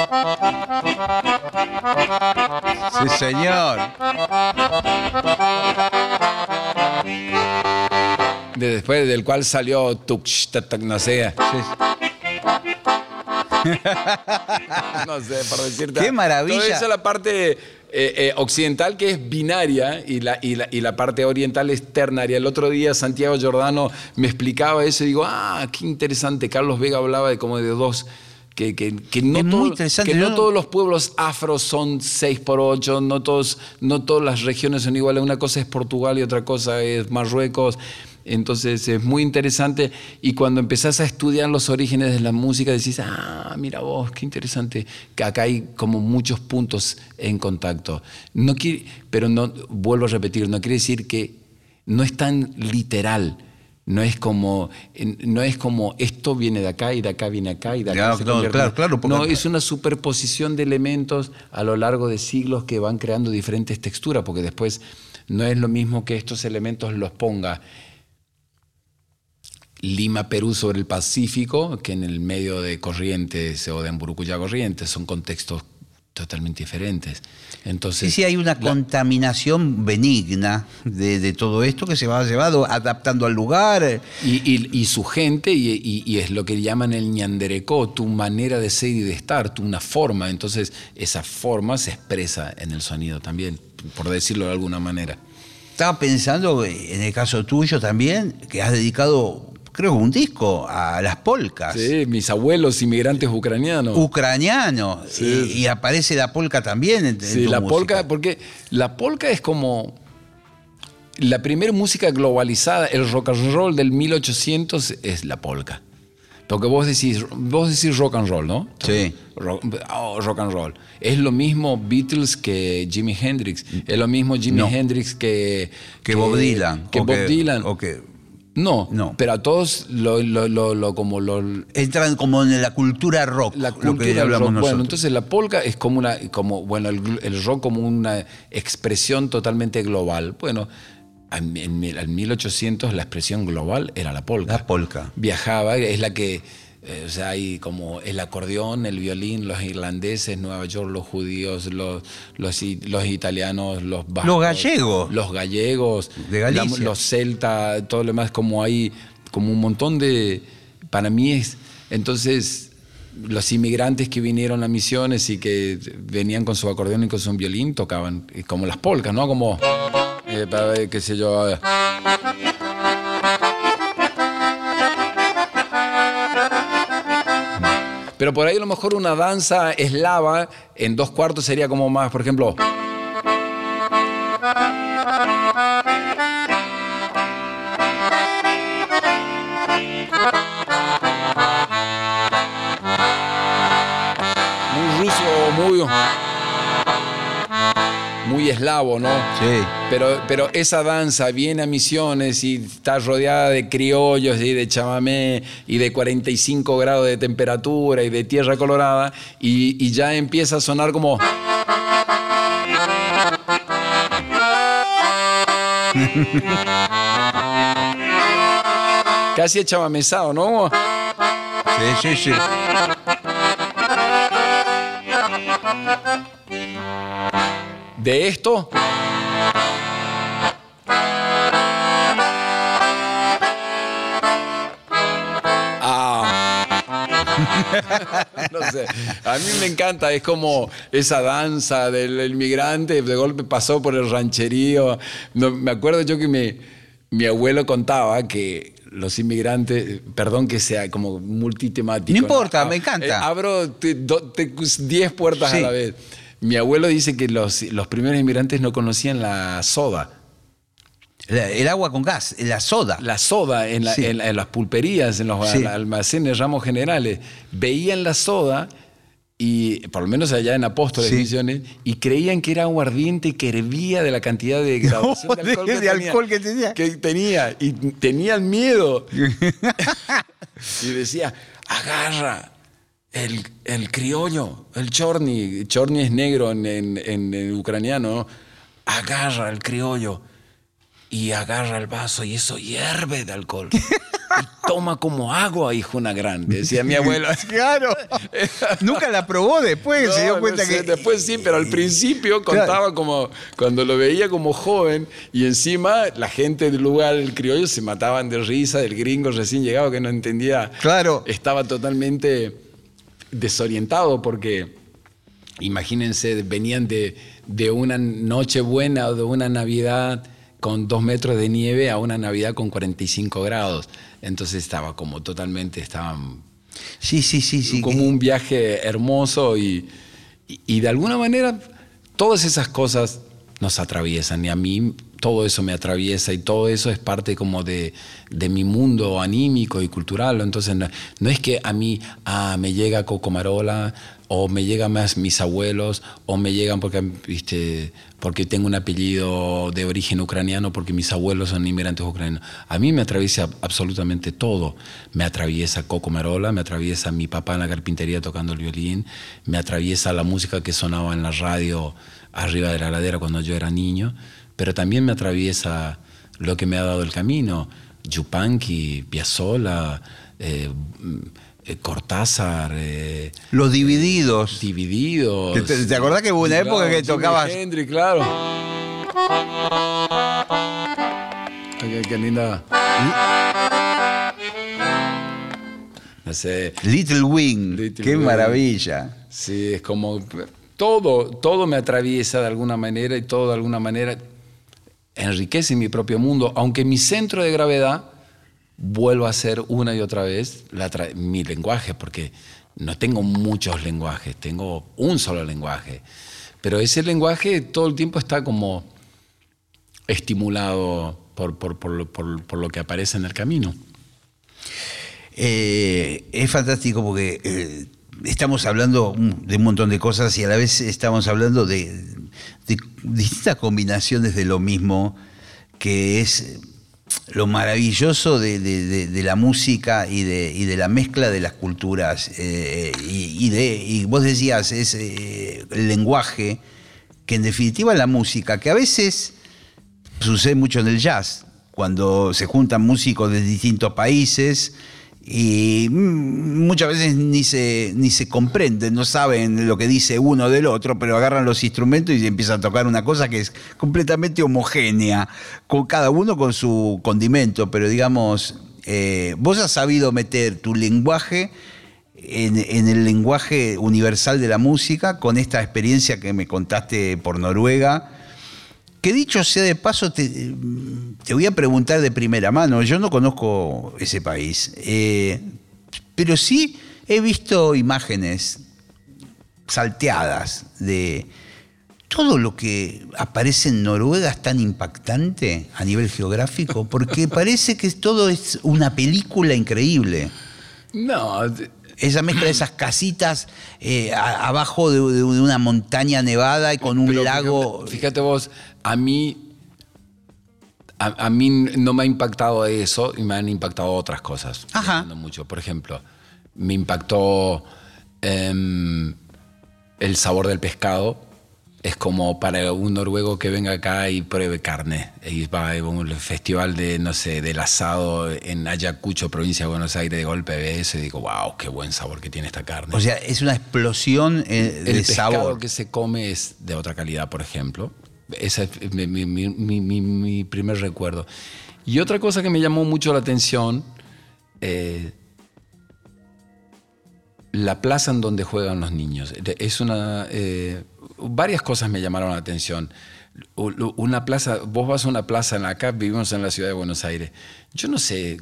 Sí, señor. De después del cual salió no sé. no sé, para decirte. Qué maravilla. Toda esa es la parte eh, eh, occidental que es binaria y la, y, la, parte oriental es ternaria. El otro día Santiago Giordano me explicaba eso y digo, ah, qué interesante. Carlos Vega hablaba de como de dos... Que, que, no, que no, todos los pueblos afros son 6 por 8, no, todos, no todas las regiones son iguales. Una cosa es Portugal y otra cosa es Marruecos. Entonces es muy interesante y cuando empezás a estudiar los orígenes de la música decís, ah, mira vos, qué interesante, que acá hay como muchos puntos en contacto. No quiere, pero no, vuelvo a repetir, no quiere decir que no es tan literal. No es como, no es como esto viene de acá y de acá viene acá y de acá. se claro, claro, no, es una superposición de elementos a lo largo de siglos que van creando diferentes texturas, porque después no es lo mismo que estos elementos los ponga Lima, Perú sobre el Pacífico, que en el medio de Corrientes o de Amburucuyá Corrientes, son contextos totalmente diferentes. Entonces, sí, sí, hay una contaminación benigna de, todo esto que se va llevando, adaptando al lugar. Y, su gente, y, es lo que llaman el ñanderecó, tu manera de ser y de estar, tu una forma. Entonces, esa forma se expresa en el sonido también, por decirlo de alguna manera. Estaba pensando, en el caso tuyo también, que has dedicado creo que un disco a las polcas. Sí, mis abuelos inmigrantes ucranianos. Ucranianos. Y, aparece la polca también en, Sí, la polca, porque la polca es como la primera música globalizada, el rock and roll del 1800 es la polca. Porque vos decís, vos decís rock and roll, ¿no? Sí. Oh, rock, and roll. Es lo mismo Beatles que Jimi Hendrix. Es lo mismo Jimi Hendrix que, que, Bob Dylan. Que Bob Dylan. O que no, no, pero a todos lo, lo, como lo entran como en la cultura rock. La cultura rock. Bueno, entonces la polka es como una, como bueno, el, rock como una expresión totalmente global. Bueno, en, en, 1800 la expresión global era la polka. La polka. Viajaba, es la que eh, o sea, hay como el acordeón, el violín, los irlandeses, Nueva York, los judíos, los, los, italianos, los vascos, Los gallegos. Los gallegos. De Galicia. los celtas, todo lo demás, como hay como un montón de... Para mí es... Entonces, los inmigrantes que vinieron a misiones y que venían con su acordeón y con su violín tocaban como las polcas, ¿no? Como, eh, qué sé yo... Pero por ahí a lo mejor una danza eslava en dos cuartos sería como más, por ejemplo. Muy ruso, muy muy eslavo, ¿no? Sí. Pero, pero esa danza viene a Misiones y está rodeada de criollos y de chamamé y de 45 grados de temperatura y de tierra colorada y, ya empieza a sonar como... Casi chamamesado, ¿no? Sí, sí, sí. De esto? Ah. no sé, a mí me encanta, es como esa danza del inmigrante, de golpe pasó por el rancherío. me acuerdo yo que mi abuelo contaba que los inmigrantes, perdón que sea como multitemático. No importa, me encanta. Eh, abro 10 puertas a la vez. Mi abuelo dice que los, los primeros inmigrantes no conocían la soda. El agua con gas, la soda. La soda en, las pulperías, en los almacenes, ramos generales. Veían la soda, y por lo menos allá en Apóstoles Misiones, y creían que era aguardiente que hervía de la cantidad de graduación de, alcohol, que, tenía, que, tenía. Y tenían miedo. y decía, agarra, el, criollo, el chorni, chorni es negro en, ucraniano, agarra el criollo y agarra el vaso y eso hierve de alcohol. Y toma como agua, hijo una grande, decía mi abuela. Claro. Nunca la probó después, se dio cuenta que. Después sí, pero al principio contaba como cuando lo veía como joven y encima la gente del lugar, el criollo, se mataban de risa del gringo recién llegado que no entendía. Claro. Estaba totalmente desorientado porque, imagínense, venían de, de una noche buena o de una Navidad con dos metros de nieve a una Navidad con 45 grados. Entonces estaba como totalmente, estaban... Sí, sí, sí, sí. Como un viaje hermoso y, y, de alguna manera todas esas cosas nos atraviesan y a mí todo eso me atraviesa y todo eso es parte como de, mi mundo anímico y cultural. Entonces no, es que a mí ah, me llega Coco Marola o me llegan más mis abuelos o me llegan porque, porque tengo un apellido de origen ucraniano porque mis abuelos son inmigrantes ucranianos. A mí me atraviesa absolutamente todo. Me atraviesa Coco Marola, me atraviesa mi papá en la carpintería tocando el violín, me atraviesa la música que sonaba en la radio arriba de la ladera cuando yo era niño pero también me atraviesa lo que me ha dado el camino. Yupanqui, Piazzolla, eh, eh, Cortázar. Eh, Los divididos. Divididos. ¿Te, te acordás que hubo una época que tocabas? Henry, claro. Qué, qué linda. No sé. Little Wing. Little qué Wing. maravilla. Sí, es como todo, todo me atraviesa de alguna manera y todo de alguna manera enriquece mi propio mundo, aunque mi centro de gravedad vuelvo a ser una y otra vez mi lenguaje, porque no tengo muchos lenguajes, tengo un solo lenguaje, pero ese lenguaje todo el tiempo está como estimulado por lo que aparece en el camino. Eh, es fantástico porque eh, estamos hablando de un montón de cosas y a la vez estamos hablando de, distintas combinaciones de lo mismo, que es lo maravilloso de, la música y de, la mezcla de las culturas. Eh, y, de, vos decías, es eh, el lenguaje, que en definitiva la música, que a veces sucede mucho en el jazz, cuando se juntan músicos de distintos países y muchas veces ni se, ni se comprenden, no saben lo que dice uno del otro, pero agarran los instrumentos y empiezan a tocar una cosa que es completamente homogénea, con cada uno con su condimento, pero digamos, eh, vos has sabido meter tu lenguaje en, en, el lenguaje universal de la música con esta experiencia que me contaste por Noruega. Que dicho sea de paso, te, te, voy a preguntar de primera mano. Yo no conozco ese país, eh, pero sí he visto imágenes salteadas de todo lo que aparece en Noruega es tan impactante a nivel geográfico, porque parece que todo es una película increíble. No, esa mezcla de esas casitas eh, a, abajo de, de, una montaña nevada y con un Pero lago. Fíjate, fíjate, vos, a mí, a, a, mí no me ha impactado eso y me han impactado otras cosas. Ajá. Mucho. Por ejemplo, me impactó eh, el sabor del pescado. Es como para un noruego que venga acá y pruebe carne. Y va a un festival de, no sé, del asado en Ayacucho, provincia de Buenos Aires, de golpe ve eso y digo, wow, qué buen sabor que tiene esta carne. O sea, es una explosión eh, de el sabor. Que se come es de otra calidad, por ejemplo. Ese es mi, mi, mi, mi, primer recuerdo. Y otra cosa que me llamó mucho la atención, eh, la plaza en donde juegan los niños. Es una, eh, varias cosas me llamaron la atención. Una plaza, vos vas a una plaza acá, vivimos en la ciudad de Buenos Aires. Yo no sé,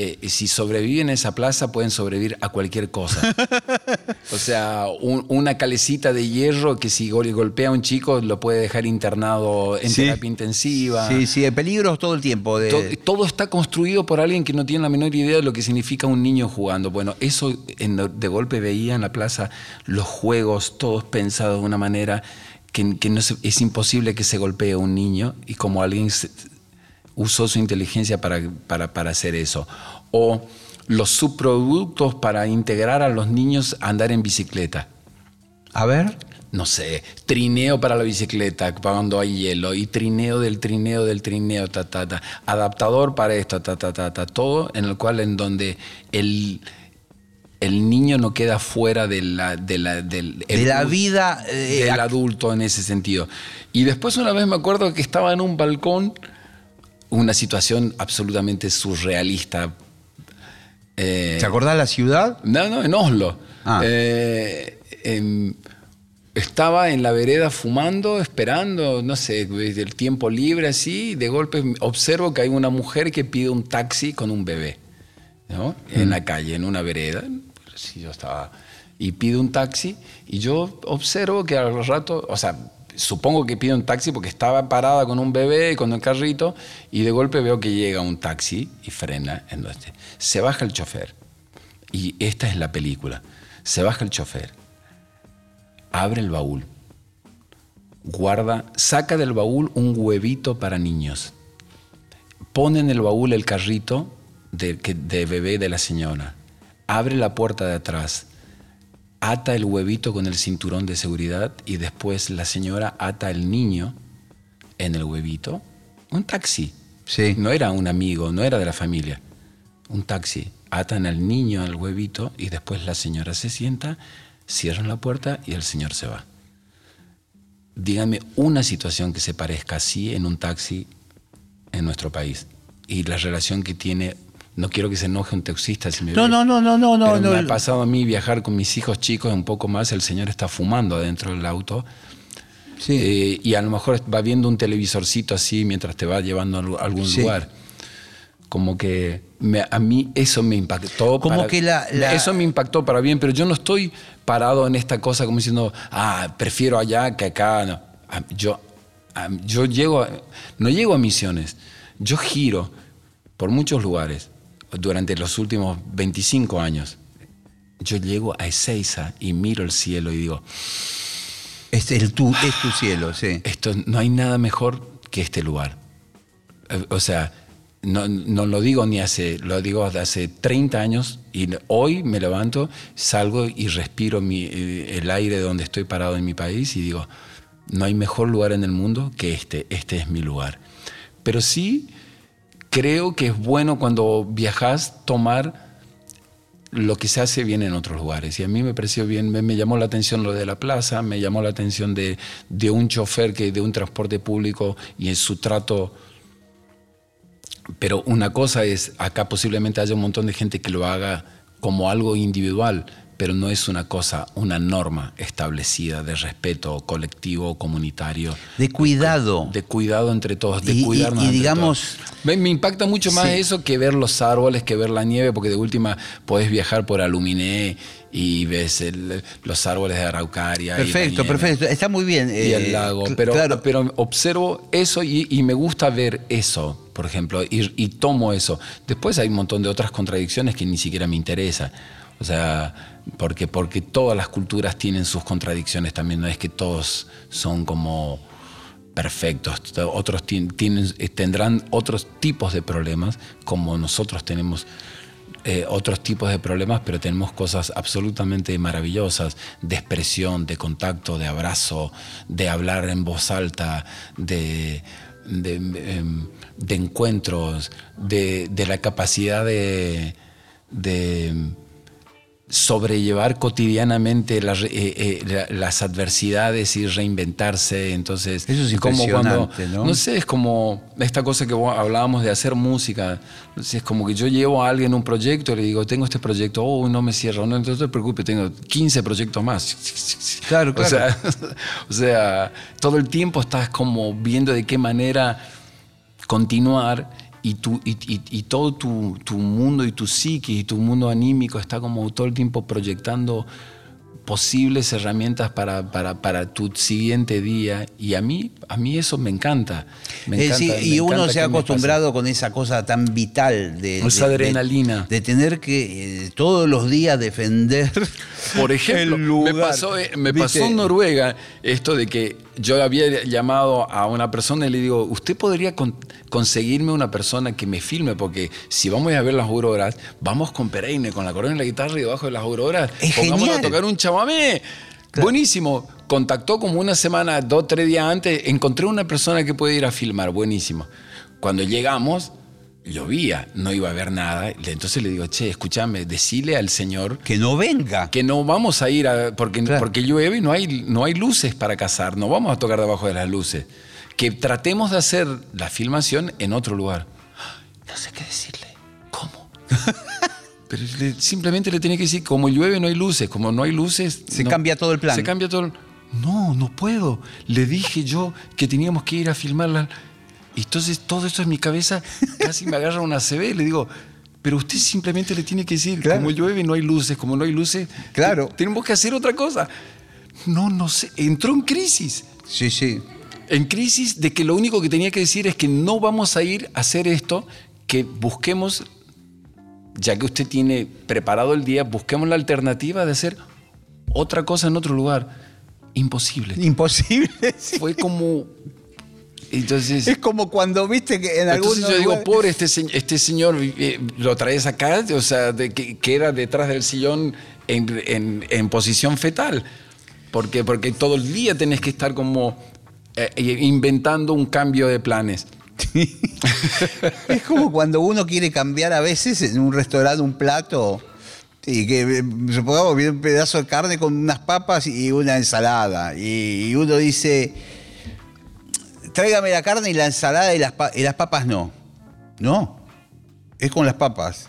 eh, si sobreviven a esa plaza, pueden sobrevivir a cualquier cosa. o sea, un, una calecita de hierro que si golpea a un chico lo puede dejar internado en Sí. terapia intensiva. Sí, sí, de peligros todo el tiempo. De... Todo está construido por alguien que no tiene la menor idea de lo que significa un niño jugando. Bueno, eso en- de golpe veía en la plaza los juegos, todos pensados de una manera que, que no se- es imposible que se golpee a un niño y como alguien se- usó su inteligencia para, para, para hacer eso. O los subproductos para integrar a los niños a andar en bicicleta A ver. no sé, trineo para la bicicleta cuando hay hielo y trineo del trineo del trineo, ta, ta, ta, adaptador para esto, ta, ta, ta, ta, todo en el cual en donde el, el niño no queda fuera de la, de la, del, De la vida. eh, del ac- adulto en ese sentido. Y después una vez me acuerdo que estaba en un balcón, una situación absolutamente surrealista. Eh, ¿Te acordás la ciudad? no, no, en Oslo. Ah. Eh, estaba en la vereda fumando, esperando, no sé, el tiempo libre así, y de golpe observo que hay una mujer que pide un taxi con un bebé, ¿no? En la calle, en una vereda. Sí, yo estaba... Y pide un taxi y yo observo que al rato, o sea, supongo que pide un taxi porque estaba parada con un bebé con el carrito y de golpe veo que llega un taxi y frena. Entonces, se baja el chofer. Y esta es la película. Se baja el chofer, abre el baúl, guarda, saca del baúl un huevito para niños, pone en el baúl el carrito de bebé de la señora, abre la puerta de atrás, ata el huevito con el cinturón de seguridad y después la señora ata el niño en el huevito. Un taxi. Sí. No era un amigo, no era de la familia. Un taxi. Atan al niño al huevito y después la señora se sienta, cierran la puerta y el señor se va. Dígame una situación que se parezca así en un taxi en nuestro país y la relación que tiene no quiero que se enoje un taxista si me No, ve. no, no, no, no, no. Pero no. me ha pasado a mí viajar con mis hijos chicos un poco más, el señor está fumando adentro del auto Sí. eh, y a lo mejor va viendo un televisorcito así mientras te va llevando a algún Sí. lugar. Como que me- a mí eso me impactó. Como para- que la- la- Eso me impactó para bien, pero yo no estoy parado en esta cosa como diciendo, ah, prefiero allá que acá. No. Yo, yo llego, a- no llego a misiones, yo giro por muchos lugares durante los últimos 25 años. Yo llego a Ezeiza y miro el cielo y digo, es, el tu, es tu cielo, sí. esto no hay nada mejor que este lugar. Eh, O sea, no, no lo digo ni hace, lo digo hace 30 años y hoy me levanto, salgo y respiro mi- eh, el aire donde estoy parado en mi país y digo, no hay mejor lugar en el mundo que este, este es mi lugar. Pero sí creo que es bueno cuando viajas tomar lo que se hace bien en otros lugares. Y a mí me pareció bien, me, llamó la atención lo de la plaza, me llamó la atención de, de un chofer que de un transporte público y en su trato. Pero una cosa es, acá posiblemente haya un montón de gente que lo haga como algo individual, pero no es una cosa, una norma establecida de respeto colectivo, comunitario, De cuidado. de cuidado entre todos, de Y- cuidarnos. y entre digamos- todos. Me, impacta mucho más Sí. eso que ver los árboles, que ver la nieve, porque de última podés viajar por Aluminé y ves el- los árboles de Araucaria. Perfecto, perfecto. Está muy bien. Y eh, el lago. cl- Pero, claro. pero observo eso y, y me gusta ver eso, por ejemplo, y, y tomo eso. Después hay un montón de otras contradicciones que ni siquiera me interesa. O sea, porque, porque todas las culturas tienen sus contradicciones también, no es que todos son como perfectos, otros tien- tienen, eh, tendrán otros tipos de problemas, como nosotros tenemos eh, otros tipos de problemas, pero tenemos cosas absolutamente maravillosas, de expresión, de contacto, de abrazo, de hablar en voz alta, de, de, em, encuentros, de, de la capacidad de sobrellevar cotidianamente las, eh, eh, la- las adversidades y reinventarse. Entonces, Eso es como cuando, ¿no? no sé, es como esta cosa que hablábamos de hacer música. Es como que yo llevo a alguien un proyecto y le digo, tengo este proyecto, oh, no me cierro, no, te preocupes, tengo 15 proyectos más. Claro, O claro. sea, o sea, todo el tiempo estás como viendo de qué manera continuar y, tu, y, todo tu, tu mundo y tu psique y tu mundo anímico está como todo el tiempo proyectando posibles herramientas para, para, para tu siguiente día. Y a mí, a mí eso me encanta. Me Eh, encanta, sí, me y uno encanta se ha me acostumbrado con esa cosa tan vital de, Esa de- de- adrenalina. de tener que eh, todos los días defender. Por ejemplo, el me lugar. pasó, eh, me ¿Viste? pasó en Noruega esto de que yo había llamado a una persona y le digo, ¿usted podría con- conseguirme una persona que me filme? Porque si vamos a ver las auroras, vamos con Pereine, con la corona y la guitarra y debajo de las auroras, genial. a tocar un chamamé. Buenísimo. Contactó como una semana, dos, tres días antes, encontré una persona que puede ir a filmar, buenísimo. Cuando llegamos, llovía, no iba a ver nada. Entonces le digo, che, escúchame, decile al señor Que no venga. que no vamos a ir a, porque, Claro. porque llueve y no hay, no hay luces para cazar, no vamos a tocar debajo de las luces. Que tratemos de hacer la filmación en otro lugar. No sé qué decirle. ¿Cómo? Pero le- simplemente le tiene que decir, como llueve no hay luces, como no hay luces... Se no- cambia todo el plan. Se cambia todo el... No, no puedo. Le dije yo que teníamos que ir a filmarla. Y entonces todo esto en mi cabeza casi me agarra una CB. Le digo, pero usted simplemente le tiene que decir, Claro. como llueve no hay luces, como no hay luces, Claro. te- tenemos que hacer otra cosa. No, no sé. Entró en crisis. Sí, sí. En crisis de que lo único que tenía que decir es que no vamos a ir a hacer esto, que busquemos, ya que usted tiene preparado el día, busquemos la alternativa de hacer otra cosa en otro lugar. Imposible. Imposible. sí. Fue como... Entonces... Es como cuando viste que en algún Entonces yo digo, pobre este, este señor, eh, lo traes acá, o sea, de que, que era detrás del sillón en, en- en posición fetal. Porque, porque todo el día tenés que estar como eh, inventando un cambio de planes. Es como cuando uno quiere cambiar a veces en un restaurante un plato. Y que eh, supongamos viene un pedazo de carne con unas papas y una ensalada. Y, uno dice, tráigame la carne y la ensalada y las, y las papas no. No, es con las papas.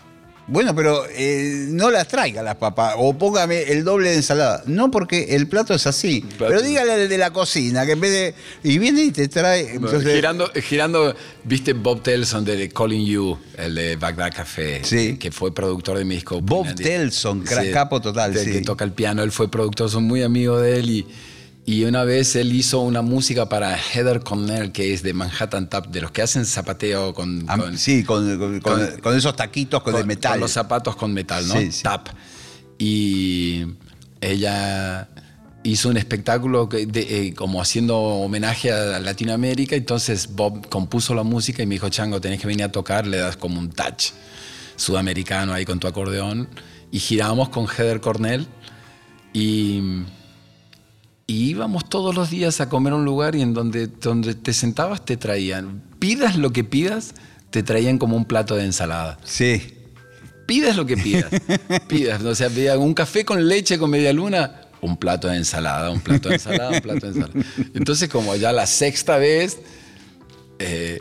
Bueno, pero eh, no las traiga las papas o póngame el doble de ensalada. No, porque el plato es así. Plato. Pero dígale al de la cocina que en vez de... Y viene y te trae... entonces- girando, girando, viste Bob Telson de Calling You, el de Bagdad Café, Sí. que fue productor de mi disco. Bob. Telson, cra- capo total, de- sí. Que toca el piano, él fue productor, son muy amigos de él y, y una vez él hizo una música para Heather Cornell, que es de Manhattan Tap, de los que hacen zapateo con... Con- sí, con, con- esos taquitos con, el metal. con los zapatos con metal, ¿no? Sí, sí. Tap. Y ella hizo un espectáculo de- eh, como haciendo homenaje a Latinoamérica, entonces Bob compuso la música y me dijo, Chango, tenés que venir a tocar, le das como un touch sudamericano ahí con tu acordeón. Y giramos con Heather Cornell y, y íbamos todos los días a comer a un lugar y en donde, donde te sentabas te traían, pidas lo que pidas, te traían como un plato de ensalada Sí. pidas lo que pidas. pidas. O sea, pida un café con leche con media luna, un plato de ensalada, un plato de ensalada, un plato de ensalada. Entonces, como ya la sexta vez, eh,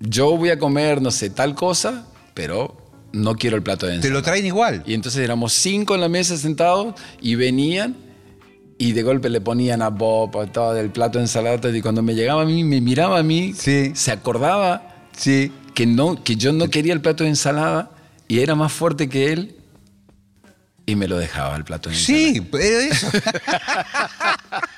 yo voy a comer, no sé, tal cosa, pero no quiero el plato de Te ensalada. lo traen igual. Y entonces éramos cinco en la mesa sentados y venían y de golpe le ponían a Bob a todo el plato de ensalada y cuando me llegaba a mí, me miraba a mí, Sí. se acordaba Sí. que, no, que yo no quería el plato de ensalada y era más fuerte que él y me lo dejaba el plato de ensalada. Sí, pero eso.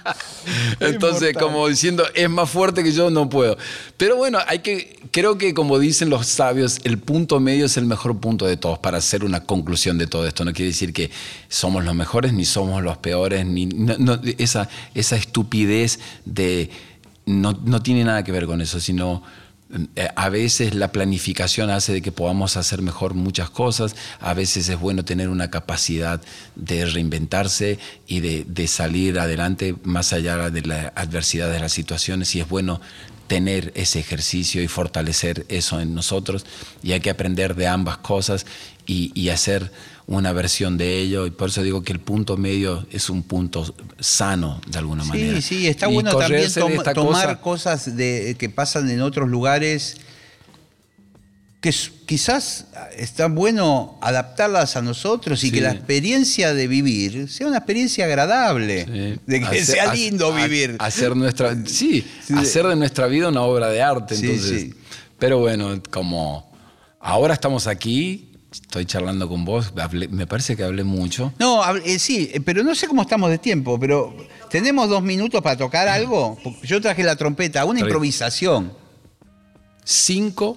Entonces, Inmortal. como diciendo, es más fuerte que yo, no puedo. Pero bueno, hay que, creo que como dicen los sabios, el punto medio es el mejor punto de todos para hacer una conclusión de todo esto. No quiere decir que somos los mejores ni somos los peores, ni no- no, esa, esa estupidez de no, no tiene nada que ver con eso, sino a veces la planificación hace de que podamos hacer mejor muchas cosas, a veces es bueno tener una capacidad de reinventarse y de, salir adelante más allá de la adversidad de las situaciones. Y es bueno tener ese ejercicio y fortalecer eso en nosotros. Y hay que aprender de ambas cosas y hacer una versión de ello y por eso digo que el punto medio es un punto sano de alguna manera. Sí, sí, está Y bueno también tomar cosa- cosas de, que pasan en otros lugares que quizás está bueno adaptarlas a nosotros y Sí. que la experiencia de vivir sea una experiencia agradable, Sí. de que Hacer- sea lindo ha- vivir. Hacer nuestra, sí, Sí. hacer de nuestra vida una obra de arte. Sí, Entonces, sí. Pero bueno, como ahora estamos aquí, estoy charlando con vos, hablé- me parece que hablé mucho. No, eh, sí, eh, pero no sé cómo estamos de tiempo, pero ¿tenemos dos minutos para tocar algo? Porque Yo traje la trompeta, una Trae. improvisación. 5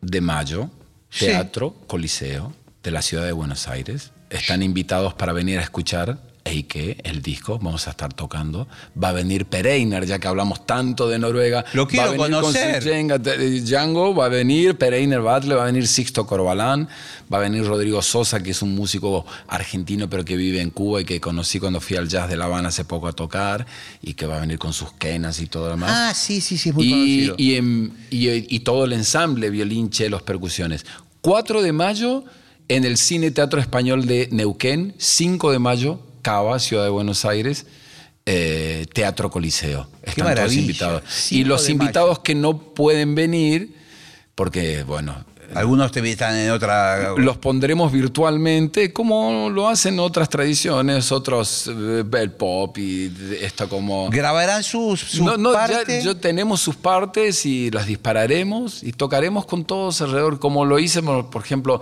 de mayo, Sí. Teatro Coliseo de la ciudad de Buenos Aires. Están invitados para venir a escuchar Eike, el disco, vamos a estar tocando. Va a venir Pereiner, ya que hablamos tanto de Noruega. Lo quiero va a venir conocer. Con eh, Django, va a venir Pereiner Batle, va a venir Sixto Corbalán, va a venir Rodrigo Sosa, que es un músico argentino pero que vive en Cuba y que conocí cuando fui al Jazz de La Habana hace poco a tocar y que va a venir con sus quenas y todo lo demás Ah, sí, sí, sí, es muy y, conocido. y, en- y- y todo el ensamble, violín, chelos, percusiones. 4 de mayo en el Cine Teatro Español de Neuquén, 5 de mayo, Cava, Ciudad de Buenos Aires, eh, Teatro Coliseo. Están todos invitados. 5 Y los mayo. invitados que no pueden venir, porque, bueno, Algunos te están en otra... los pondremos virtualmente, como lo hacen otras tradiciones, otros, eh, el pop y esto como... Grabarán sus, sus No, no, ya, partes. yo tenemos sus partes y las dispararemos y tocaremos con todos alrededor, como lo hice, por por ejemplo,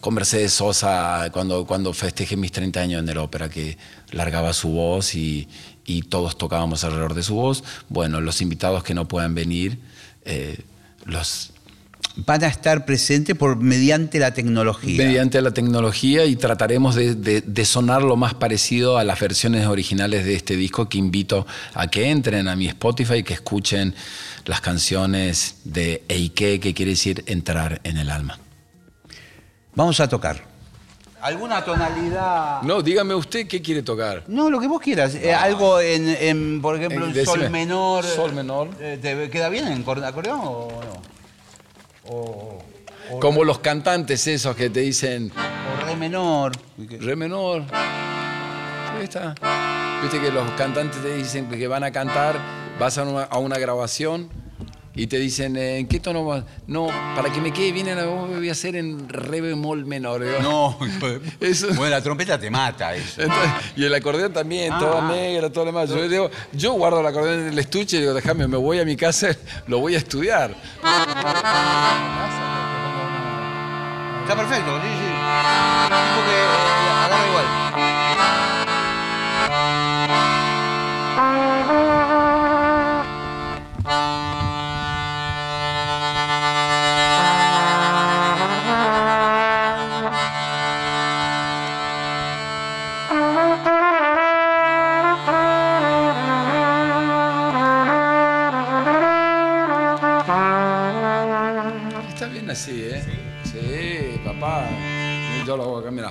con Mercedes Sosa cuando, cuando festejé mis 30 años en el ópera, que largaba su voz y, y todos tocábamos alrededor de su voz. Bueno, los invitados que no puedan venir, eh, los van a estar presentes por mediante la tecnología. Mediante la tecnología y trataremos de, sonar lo más parecido a las versiones originales de este disco que invito a que entren a mi Spotify y que escuchen las canciones de Eike, que quiere decir entrar en el alma. Vamos a tocar. ¿Alguna tonalidad? No, dígame usted qué quiere tocar. No, lo que vos quieras. Eh, algo en, por ejemplo, en, sol menor. Sol menor. Eh, ¿Te queda bien en acordeón o no? Como los cantantes esos que te dicen... O re menor. Re menor. Ahí está. Viste que los cantantes te dicen que van a cantar, vas a una, grabación y te dicen, ¿en qué tono vas? No, para que me quede bien en la voz voy a hacer en re bemol menor. No, bueno, la trompeta te mata eso. y el acordeón también, todo ah. negro, todo lo demás. Yo, digo, yo guardo el acordeón en el estuche y digo, déjame, me voy a mi casa, lo voy a estudiar. Está perfecto, sí, sí. Tipo que eh, agarra igual. yo lo hago acá, mira.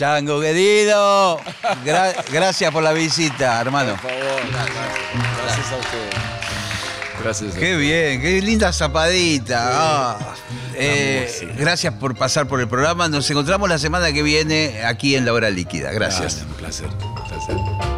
Chango querido, gracias por la visita, hermano. Por favor, gracias, a usted. Gracias. qué bien, qué linda zapadita. Ah, eh, gracias por pasar por el programa. Nos encontramos la semana que viene aquí en La Hora Líquida. Gracias. un placer. Un placer.